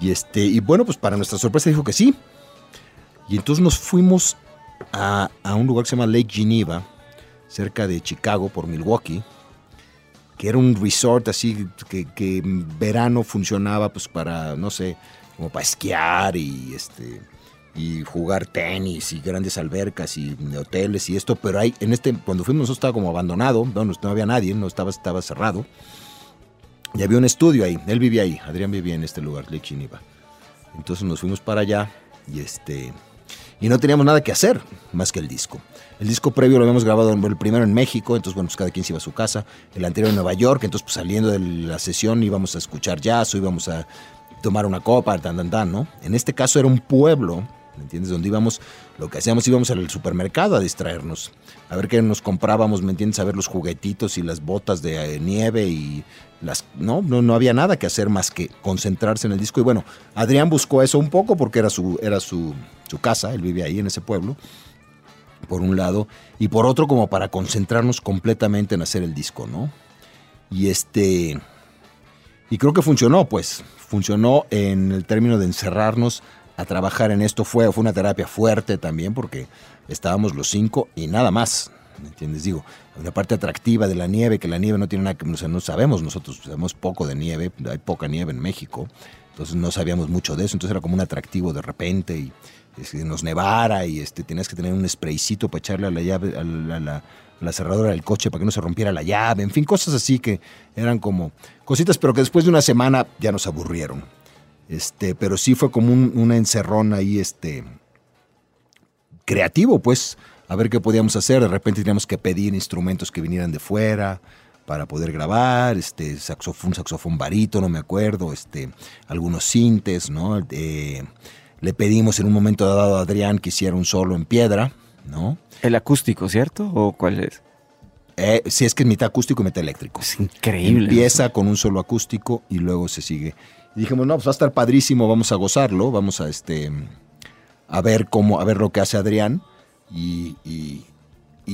Y este, y bueno, pues para nuestra sorpresa dijo que sí. Y entonces nos fuimos a, a un lugar que se llama Lake Geneva, cerca de Chicago, por Milwaukee, que era un resort así que, que en verano funcionaba pues para, no sé, como para esquiar y este y jugar tenis y grandes albercas y hoteles y esto, pero ahí en este cuando fuimos nosotros estaba como abandonado, bueno, no había nadie, no estaba estaba cerrado. Y había un estudio ahí, él vivía ahí, Adrián vivía en este lugar, Lake Geneva. Entonces nos fuimos para allá y este y no teníamos nada que hacer más que el disco. El disco previo lo habíamos grabado el primero en México, entonces bueno, pues cada quien se iba a su casa. El anterior en Nueva York, entonces pues saliendo de la sesión íbamos a escuchar jazz íbamos a tomar una copa, tan, tan, tan, ¿no? En este caso era un pueblo, ¿me entiendes? Donde íbamos, lo que hacíamos íbamos al supermercado a distraernos, a ver qué nos comprábamos, ¿me entiendes? A ver los juguetitos y las botas de eh, nieve y las... No, no, no había nada que hacer más que concentrarse en el disco. Y bueno, Adrián buscó eso un poco porque era su, era su, su casa, él vivía ahí en ese pueblo por un lado, y por otro como para concentrarnos completamente en hacer el disco, ¿no? Y este... Y creo que funcionó, pues. Funcionó en el término de encerrarnos a trabajar en esto. Fue, fue una terapia fuerte también porque estábamos los cinco y nada más. ¿me entiendes? Digo, una parte atractiva de la nieve, que la nieve no tiene nada que, o sea, no sabemos nosotros, sabemos poco de nieve, hay poca nieve en México, entonces no sabíamos mucho de eso, entonces era como un atractivo de repente y nos nevara y este, tenías que tener un spraycito para echarle a la llave, a la, la cerradura del coche para que no se rompiera la llave, en fin, cosas así que eran como cositas, pero que después de una semana ya nos aburrieron. Este, pero sí fue como un, una encerrón ahí, este, creativo, pues, a ver qué podíamos hacer. De repente teníamos que pedir instrumentos que vinieran de fuera para poder grabar, este, saxofón, saxofón barito, no me acuerdo, este, algunos sintes, ¿no? Eh, le pedimos en un momento dado a Adrián que hiciera un solo en piedra, ¿no? El acústico, ¿cierto? ¿O cuál es? Eh, si es que es mitad acústico y mitad eléctrico. Es increíble. Empieza con un solo acústico y luego se sigue. Y dijimos, no, pues va a estar padrísimo, vamos a gozarlo, vamos a este a ver cómo, a ver lo que hace Adrián. Y, y-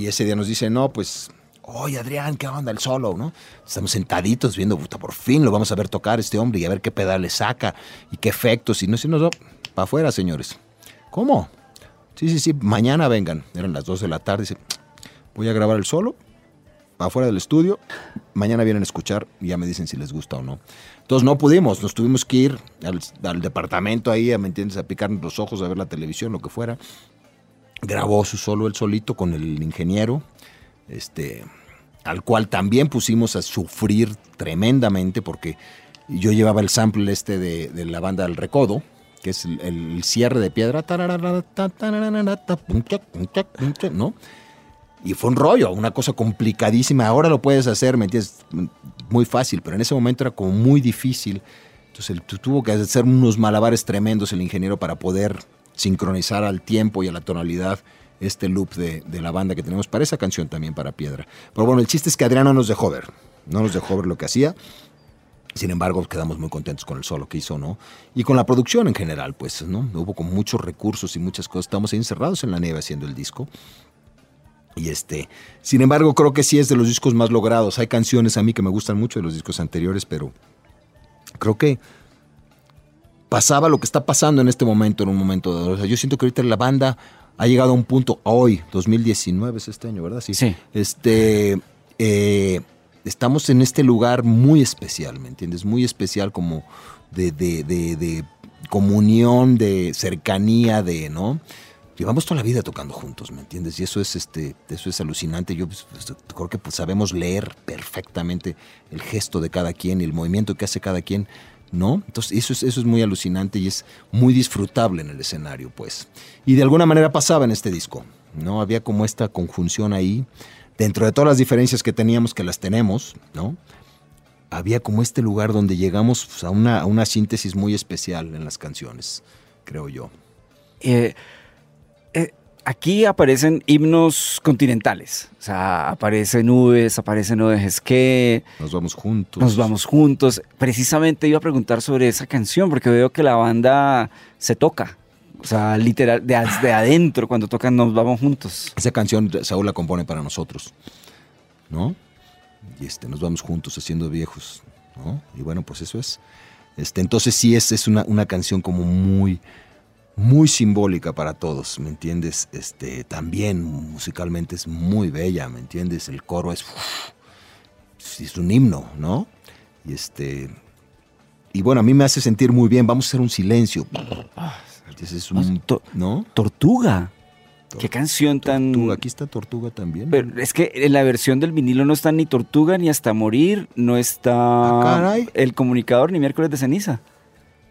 ese día nos dice, no, pues, oye Adrián, ¿qué onda el solo? ¿no? Estamos sentaditos viendo, puta, por fin lo vamos a ver tocar este hombre y a ver qué pedales saca y qué efectos. Y no sé, no, para afuera, señores. ¿Cómo? Sí, sí, sí, mañana vengan. Eran las 2 de la tarde. Dice, voy a grabar el solo afuera del estudio. Mañana vienen a escuchar y ya me dicen si les gusta o no. Entonces no pudimos, nos tuvimos que ir al, al departamento ahí, ¿me entiendes? A picarnos los ojos, a ver la televisión, lo que fuera. Grabó su solo él solito con el ingeniero, este, al cual también pusimos a sufrir tremendamente porque yo llevaba el sample este de, de la banda El Recodo, que es el, el cierre de piedra, ¿no? Y fue un rollo, una cosa complicadísima. Ahora lo puedes hacer, ¿me entiendes? Muy fácil, pero en ese momento era como muy difícil. Entonces él tu- tuvo que hacer unos malabares tremendos el ingeniero para poder sincronizar al tiempo y a la tonalidad este loop de, de la banda que tenemos para esa canción también, para Piedra. Pero bueno, el chiste es que Adrián no nos dejó ver. No nos dejó ver lo que hacía. Sin embargo, quedamos muy contentos con el solo que hizo, ¿no? Y con la producción en general, pues, ¿no? Hubo con muchos recursos y muchas cosas. Estamos encerrados en la nieve haciendo el disco. Y este, sin embargo, creo que sí es de los discos más logrados. Hay canciones a mí que me gustan mucho de los discos anteriores, pero creo que pasaba lo que está pasando en este momento, en un momento dado. O sea, yo siento que ahorita la banda ha llegado a un punto, hoy, 2019 es este año, ¿verdad? Sí. Sí. Este, eh, estamos en este lugar muy especial, ¿me entiendes? Muy especial como de, de- de- de comunión, de cercanía, de, ¿no? Llevamos toda la vida tocando juntos, ¿me entiendes? Y eso es, este, eso es alucinante. Yo pues, pues, creo que pues, sabemos leer perfectamente el gesto de cada quien y el movimiento que hace cada quien, ¿no? Entonces eso es, eso es muy alucinante y es muy disfrutable en el escenario, pues. Y de alguna manera pasaba en este disco, ¿no? Había como esta conjunción ahí, dentro de todas las diferencias que teníamos, que las tenemos, ¿no? Había como este lugar donde llegamos a, una, a una síntesis muy especial en las canciones, creo yo. Eh, eh, aquí aparecen himnos continentales. O sea, aparecen nubes, aparecen no dejes que, Nos vamos juntos. nos vamos juntos. Precisamente iba a preguntar sobre esa canción porque veo que la banda se toca. O sea, literal, de adentro, cuando tocan Nos vamos juntos. Esa canción Saúl la compone para nosotros, ¿no? Y este, nos vamos juntos haciendo viejos, ¿no? Y bueno, pues eso es. Este, entonces sí es, es una, una canción como muy, muy simbólica para todos, ¿me entiendes? Este, también musicalmente es muy bella, ¿me entiendes? El coro es, es un himno, ¿no? Y este, y bueno, a mí me hace sentir muy bien. Vamos a hacer un silencio. Entonces es un, ¿no? Tortuga. Qué canción tan... Tortuga, aquí está Tortuga también. Pero es que en la versión del vinilo no está ni Tortuga ni Hasta Morir, no está Ah, caray. El Comunicador ni Miércoles de Ceniza.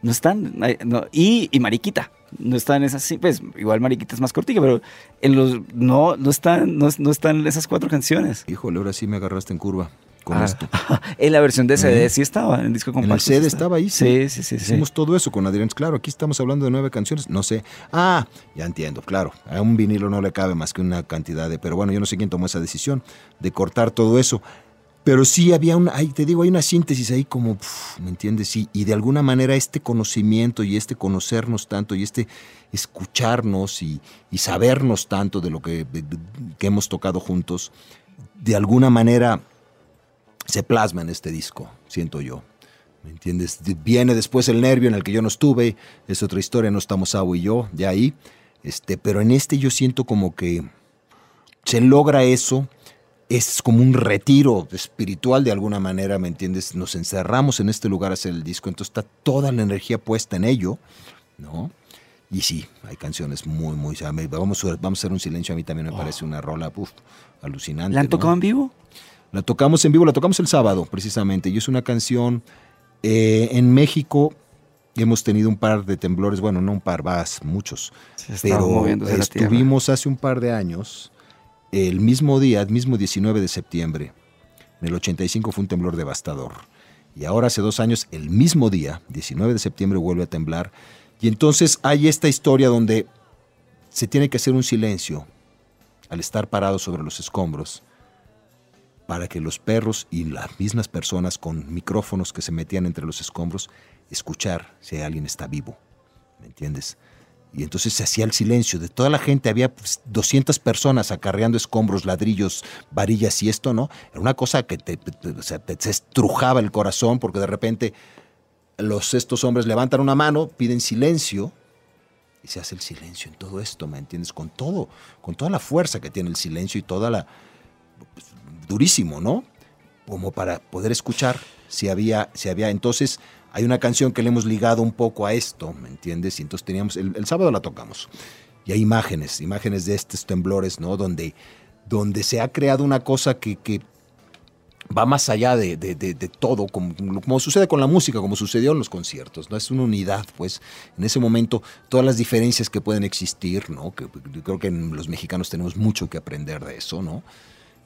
No están. no, y, y Mariquita. No están esas, pues igual Mariquita es más cortica, pero en los no, no están, no, no están esas cuatro canciones. Híjole, ahora sí me agarraste en curva con Ah, esto. en la versión de CD sí estaba, en el disco En el compacto. CD sí estaba ahí, Sí, sí, sí. sí. Hicimos todo eso con Adrián. Claro, aquí estamos hablando de nueve canciones. No sé. Ah, ya entiendo, claro. A un vinilo no le cabe más que una cantidad de. Pero bueno, yo no sé quién tomó esa decisión de cortar todo eso. Pero sí había una, ahí te digo, hay una síntesis ahí como, ¿me entiendes? Y, y de alguna manera este conocimiento y este conocernos tanto y este escucharnos y, y sabernos tanto de lo que, de- de- que hemos tocado juntos, de alguna manera se plasma en este disco, siento yo. ¿Me entiendes? De- Viene después el nervio en el que yo no estuve, es otra historia, no estamos Abu y yo, ya ahí. Este, pero en este yo siento como que se logra eso, es como un retiro espiritual de alguna manera, ¿me entiendes? Nos encerramos en este lugar a hacer el disco, entonces está toda la energía puesta en ello, ¿no? Y sí, hay canciones muy, muy... Vamos a, vamos a hacer un silencio, a mí también me parece una rola uf, alucinante. ¿La han ¿no? tocado en vivo? La tocamos en vivo, la tocamos el sábado, precisamente, y es una canción eh, en México. Hemos tenido un par de temblores, bueno, no un par, vas, muchos. Se Pero estuvimos hace un par de años, el mismo día, el mismo 19 de septiembre, en el 85 fue un temblor devastador. Y ahora hace dos años, el mismo día, 19 de septiembre, vuelve a temblar. Y entonces hay esta historia donde se tiene que hacer un silencio al estar parado sobre los escombros para que los perros y las mismas personas con micrófonos que se metían entre los escombros escuchar si alguien está vivo. ¿Me entiendes? Y entonces se hacía el silencio. De toda la gente había pues, 200 personas acarreando escombros, ladrillos, varillas y esto, ¿no? Era una cosa que te- te estrujaba el corazón porque de repente los, estos hombres levantan una mano, piden silencio y se hace el silencio en todo esto, ¿me entiendes? Con todo, con toda la fuerza que tiene el silencio y toda la... pues, durísimo, ¿no? Como para poder escuchar si había, si había... Entonces hay una canción que le hemos ligado un poco a esto, ¿me entiendes? Y entonces teníamos... El, el sábado la tocamos. Y hay imágenes, imágenes de estos temblores, ¿no? Donde, donde se ha creado una cosa que, que va más allá de, de- de- de todo, como, como sucede con la música, como sucedió en los conciertos, ¿no? Es una unidad, pues, en ese momento, todas las diferencias que pueden existir, ¿no? Que, yo creo que los mexicanos tenemos mucho que aprender de eso, ¿no?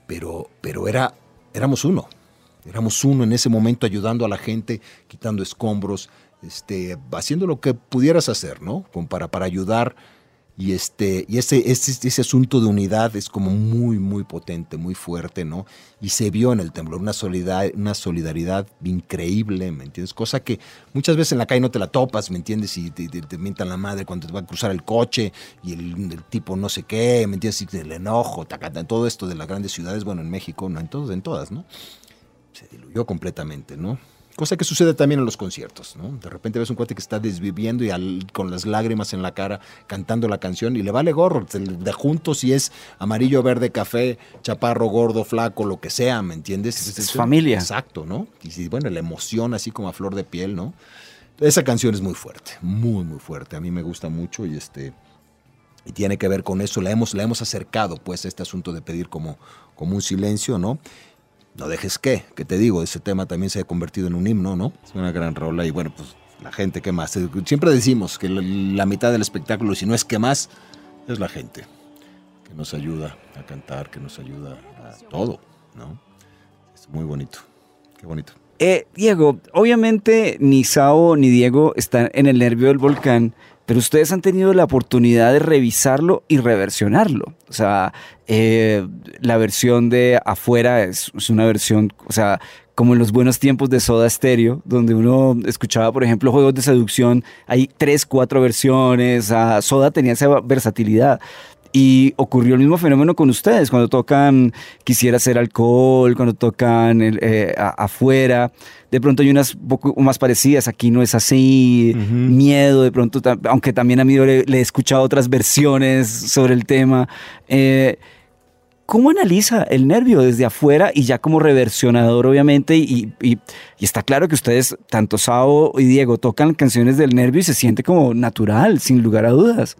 Pero, pero era, éramos uno, éramos uno en ese momento ayudando a la gente, quitando escombros, este, haciendo lo que pudieras hacer, ¿no? Como para, para ayudar. Y, este, y ese, ese, ese asunto de unidad es como muy, muy potente, muy fuerte, ¿no? Y se vio en el temblor una solidaridad, una solidaridad increíble, ¿me entiendes? Cosa que muchas veces en la calle no te la topas, ¿me entiendes? Y te, te, te mientan la madre cuando te va a cruzar el coche y el, el tipo no sé qué, ¿me entiendes? Y el enojo, tacata, todo esto de las grandes ciudades, bueno, en México, no en todas, en todas, ¿no? Diluyó completamente, ¿no? Cosa que sucede también en los conciertos, ¿no? De repente ves un cuate que está desviviendo y al- con las lágrimas en la cara cantando la canción y le vale gorro, de juntos si es amarillo, verde, café, chaparro, gordo, flaco, lo que sea, ¿me entiendes? Es- es familia. Exacto, ¿no? Y bueno, la emoción así como a flor de piel, ¿no? Esa canción es muy fuerte, muy, muy fuerte. A mí me gusta mucho y este y tiene que ver con eso. La hemos, la hemos acercado, pues, a este asunto de pedir como, como un silencio, ¿no? No dejes que, que te digo, ese tema también se ha convertido en un himno, ¿no? Es una gran rola y bueno, pues la gente, ¿qué más? Siempre decimos que la, la mitad del espectáculo, si no es que más, es la gente, que nos ayuda a cantar, que nos ayuda a todo, ¿no? Es muy bonito, qué bonito. Eh, Diego, obviamente ni Sao ni Diego están en el nervio del volcán, pero ustedes han tenido la oportunidad de revisarlo y reversionarlo. O sea, eh, la versión de afuera es, una versión, o sea, como en los buenos tiempos de Soda Stereo, donde uno escuchaba, por ejemplo, juegos de seducción, hay tres, cuatro versiones, ah, Soda tenía esa versatilidad. Y ocurrió el mismo fenómeno con ustedes, cuando tocan Quisiera ser alcohol, cuando tocan el, eh, a- afuera. De pronto hay unas un poco más parecidas, aquí no es así, miedo, de pronto, aunque también a mí le, le he escuchado otras versiones sobre el tema. Eh, ¿Cómo analiza el nervio desde afuera y ya como reversionador, obviamente? Y, y- y está claro que ustedes, tanto Sao y Diego, tocan canciones del nervio y se siente como natural, sin lugar a dudas.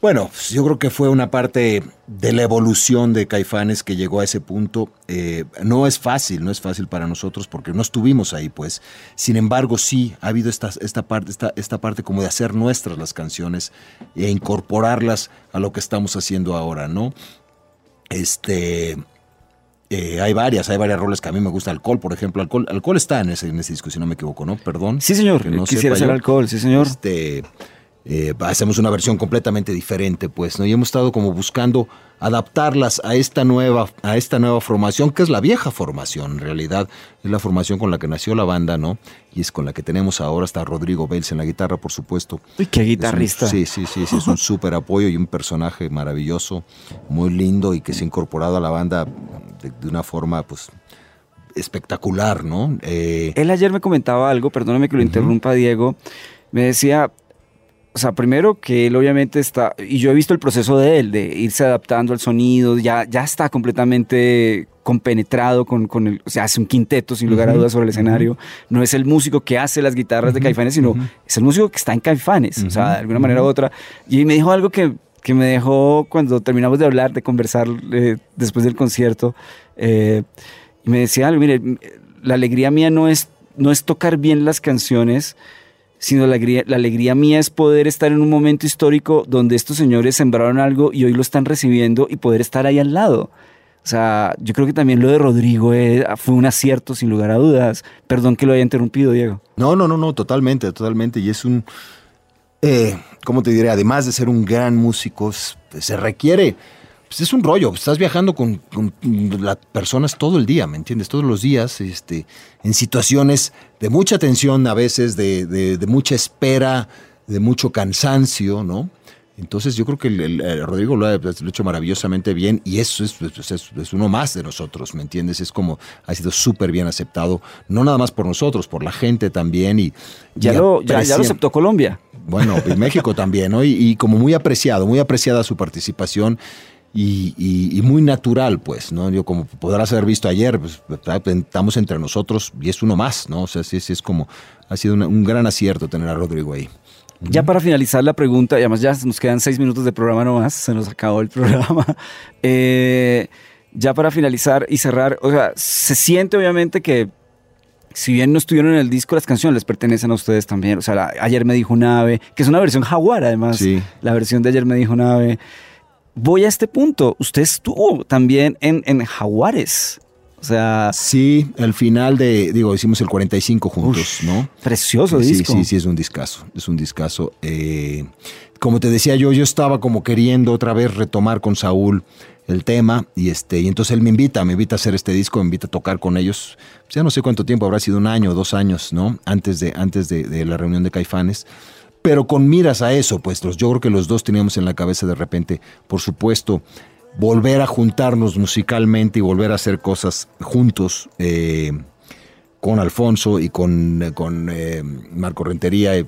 Bueno, yo creo que fue una parte de la evolución de Caifanes que llegó a ese punto. Eh, no es fácil, no es fácil para nosotros porque no estuvimos ahí, pues. Sin embargo, sí ha habido esta, esta, parte, esta, esta parte como de hacer nuestras las canciones e incorporarlas a lo que estamos haciendo ahora, ¿no? Este. eh, hay varias, hay varias roles que a mí me gusta. Alcohol, por ejemplo. Alcohol, alcohol está en ese, en ese disco, si no me equivoco, ¿no? Perdón. Sí, señor, no quisiera ser alcohol, sí, señor. Este, eh, hacemos una versión completamente diferente, pues, ¿no? Y hemos estado como buscando adaptarlas a esta nueva, a esta nueva formación, que es la vieja formación, en realidad. Es la formación con la que nació la banda, ¿no? Y es con la que tenemos ahora. Está Rodrigo Bels en la guitarra, por supuesto. Uy, qué un- guitarrista. sí, sí, sí, sí, es un súper apoyo y un personaje maravilloso, muy lindo y que se ha incorporado a la banda de, de una forma, pues, espectacular, ¿no? Eh, Él ayer me comentaba algo, perdóname que lo interrumpa, Diego. Me decía, o sea, primero que él obviamente está, y yo he visto el proceso de él, de irse adaptando al sonido, ya, ya está completamente compenetrado con, con el, o sea, hace un quinteto sin lugar a dudas sobre el escenario. No es el músico que hace las guitarras de Caifanes, sino es el músico que está en Caifanes, o sea, de alguna manera u otra. Y me dijo algo que, que me dejó cuando terminamos de hablar, de conversar eh, después del concierto, eh, y me decía algo, mire, la alegría mía no es, no es tocar bien las canciones, sino la alegría, la alegría mía es poder estar en un momento histórico donde estos señores sembraron algo y hoy lo están recibiendo y poder estar ahí al lado. O sea, yo creo que también lo de Rodrigo fue un acierto, sin lugar a dudas. Perdón que lo haya interrumpido, Diego. No, no, no, no, totalmente, totalmente. Y es un, eh, ¿cómo te diré? Además de ser un gran músico, se requiere, pues es un rollo. Estás viajando con, con las personas todo el día, ¿me entiendes? Todos los días, este, en situaciones de mucha tensión a veces, de, de, de mucha espera, de mucho cansancio, ¿no? Entonces yo creo que el, el, el Rodrigo lo ha, lo ha, hecho maravillosamente bien y eso es, es, es, uno más de nosotros, ¿me entiendes? Es como ha sido súper bien aceptado, no nada más por nosotros, por la gente también. y Ya, y lo, ya, ya, lo aceptó Colombia. Bueno, y México también, ¿no? Y, y, como muy apreciado, muy apreciada su participación. Y, y, y, muy natural, pues, ¿no? Yo como podrás haber visto ayer, pues, estamos entre nosotros y es uno más, ¿no? O sea, sí, sí es como, ha sido una, un gran acierto tener a Rodrigo ahí. Ya para finalizar la pregunta, y además ya nos quedan seis minutos de programa nomás, se nos acabó el programa. Eh, ya para finalizar y cerrar, o sea, se siente obviamente que si bien no estuvieron en el disco, las canciones les pertenecen a ustedes también. O sea, la, ayer me dijo un ave, que es una versión jaguar además. Sí. La versión de ayer me dijo un ave. Voy a este punto. Usted estuvo también en, en Jaguares. O sea. Sí, el final de. Digo, hicimos el 45 juntos, uf, ¿no? Precioso sí, disco. Sí, sí, es un discazo. Es un discazo. Eh, como te decía yo, yo estaba como queriendo otra vez retomar con Saúl el tema y este y entonces él me invita, me invita a hacer este disco, me invita a tocar con ellos. Ya no sé cuánto tiempo, habrá sido un año o dos años, ¿no? Antes de antes de, de la reunión de Caifanes pero con miras a eso, pues yo creo que los dos teníamos en la cabeza de repente, por supuesto, volver a juntarnos musicalmente y volver a hacer cosas juntos eh, con Alfonso y con, con eh, Marco Rentería, eh,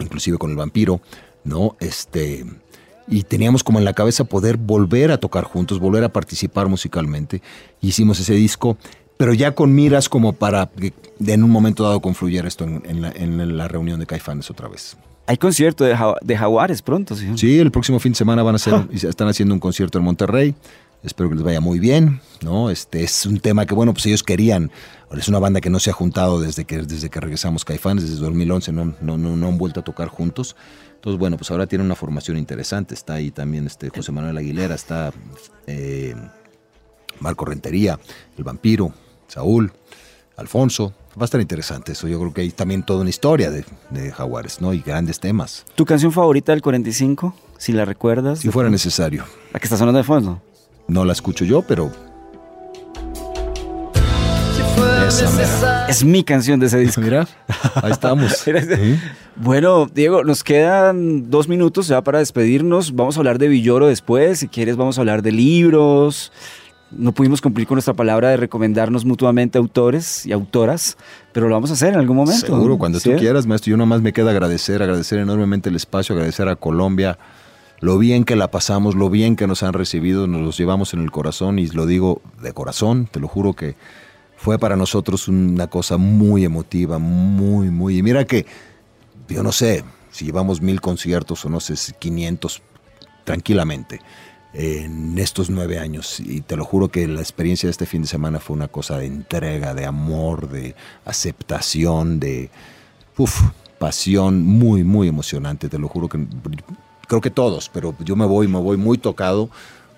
inclusive con el vampiro, ¿no? Este, y teníamos como en la cabeza poder volver a tocar juntos, volver a participar musicalmente. Hicimos ese disco pero ya con miras como para que en un momento dado confluyera esto en, en, la, en la, reunión de Caifanes otra vez. Hay concierto de, de Jaguares pronto, ¿sí? Sí, el próximo fin de semana van a hacer, están haciendo un concierto en Monterrey. Espero que les vaya muy bien, ¿no? Este es un tema que, bueno, pues ellos querían. Es una banda que no se ha juntado desde que, desde que regresamos Caifanes, desde 2011, no, no, no, no han vuelto a tocar juntos. Entonces, bueno, pues ahora tiene una formación interesante. Está ahí también este José Manuel Aguilera, está eh, Marco Rentería, el vampiro, Saúl, Alfonso. Va a estar interesante eso. Yo creo que hay también toda una historia de, de, Jaguares, ¿no? Y grandes temas. ¿Tu canción favorita del 45? Si la recuerdas. Si fuera necesario. ¿La que está sonando de fondo? No la escucho yo, pero. Es mi canción de ese disco. Mira, ahí estamos. ¿Sí? Bueno, Diego, nos quedan dos minutos ya para despedirnos. Vamos a hablar de Villoro después. Si quieres, vamos a hablar de libros no pudimos cumplir con nuestra palabra de recomendarnos mutuamente autores y autoras, pero lo vamos a hacer en algún momento. Seguro, cuando ¿sí? tú quieras, maestro. Yo nomás me queda agradecer, agradecer enormemente el espacio, agradecer a Colombia lo bien que la pasamos, lo bien que nos han recibido, nos los llevamos en el corazón y lo digo de corazón, te lo juro que fue para nosotros una cosa muy emotiva, muy, muy... Y mira que, yo no sé, si llevamos mil conciertos o no sé, 500, tranquilamente en estos nueve años. Y te lo juro que la experiencia de este fin de semana fue una cosa de entrega, de amor, de aceptación, de uf, pasión muy, muy emocionante. Te lo juro que creo que todos, pero yo me voy, me voy muy tocado.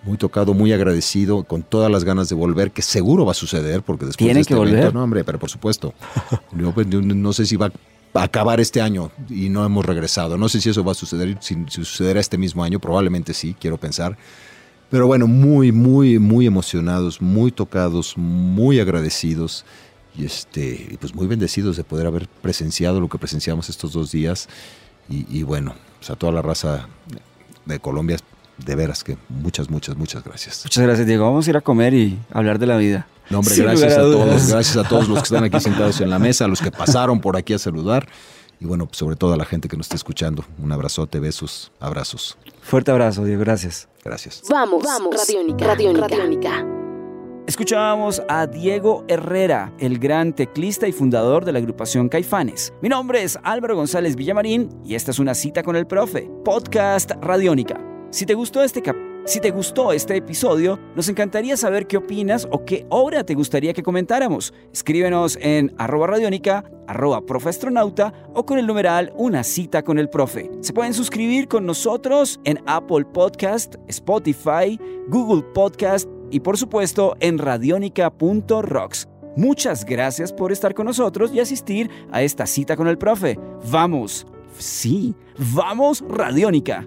Muy tocado, muy agradecido, con todas las ganas de volver, que seguro va a suceder, porque después ¿Tiene de este que volver? Evento, no, hombre, pero por supuesto. yo, pues, no sé si va a acabar este año y no hemos regresado. No sé si eso va a suceder, si, si sucederá este mismo año, probablemente sí, quiero pensar. Pero bueno, muy, muy, muy emocionados, muy tocados, muy agradecidos y este, pues muy bendecidos de poder haber presenciado lo que presenciamos estos dos días. Y, y bueno, pues a toda la raza de Colombia, de veras que muchas, muchas, muchas gracias. Muchas gracias, Diego. Vamos a ir a comer y hablar de la vida. No, hombre, Sin gracias a, a todos, gracias a todos los que están aquí sentados en la mesa, a los que pasaron por aquí a saludar. Y bueno, pues, sobre todo a la gente que nos está escuchando, un abrazote, besos, abrazos. Fuerte abrazo, Diego, gracias. Gracias. Vamos, vamos, Radiónica, Radiónica. Radiónica. Escuchábamos a Diego Herrera, el gran teclista y fundador de la agrupación Caifanes. Mi nombre es Álvaro González Villamarín y esta es una cita con el profe, podcast Radiónica. Si te gustó este si te gustó este episodio, nos encantaría saber qué opinas o qué obra te gustaría que comentáramos. Escríbenos en arroba radiónica, arroba profeastronauta o con el numeral Una cita con el profe. Se pueden suscribir con nosotros en Apple Podcast, Spotify, Google Podcast y por supuesto en radionica.rocks. Muchas gracias por estar con nosotros y asistir a esta cita con el profe. Vamos, sí, vamos Radiónica.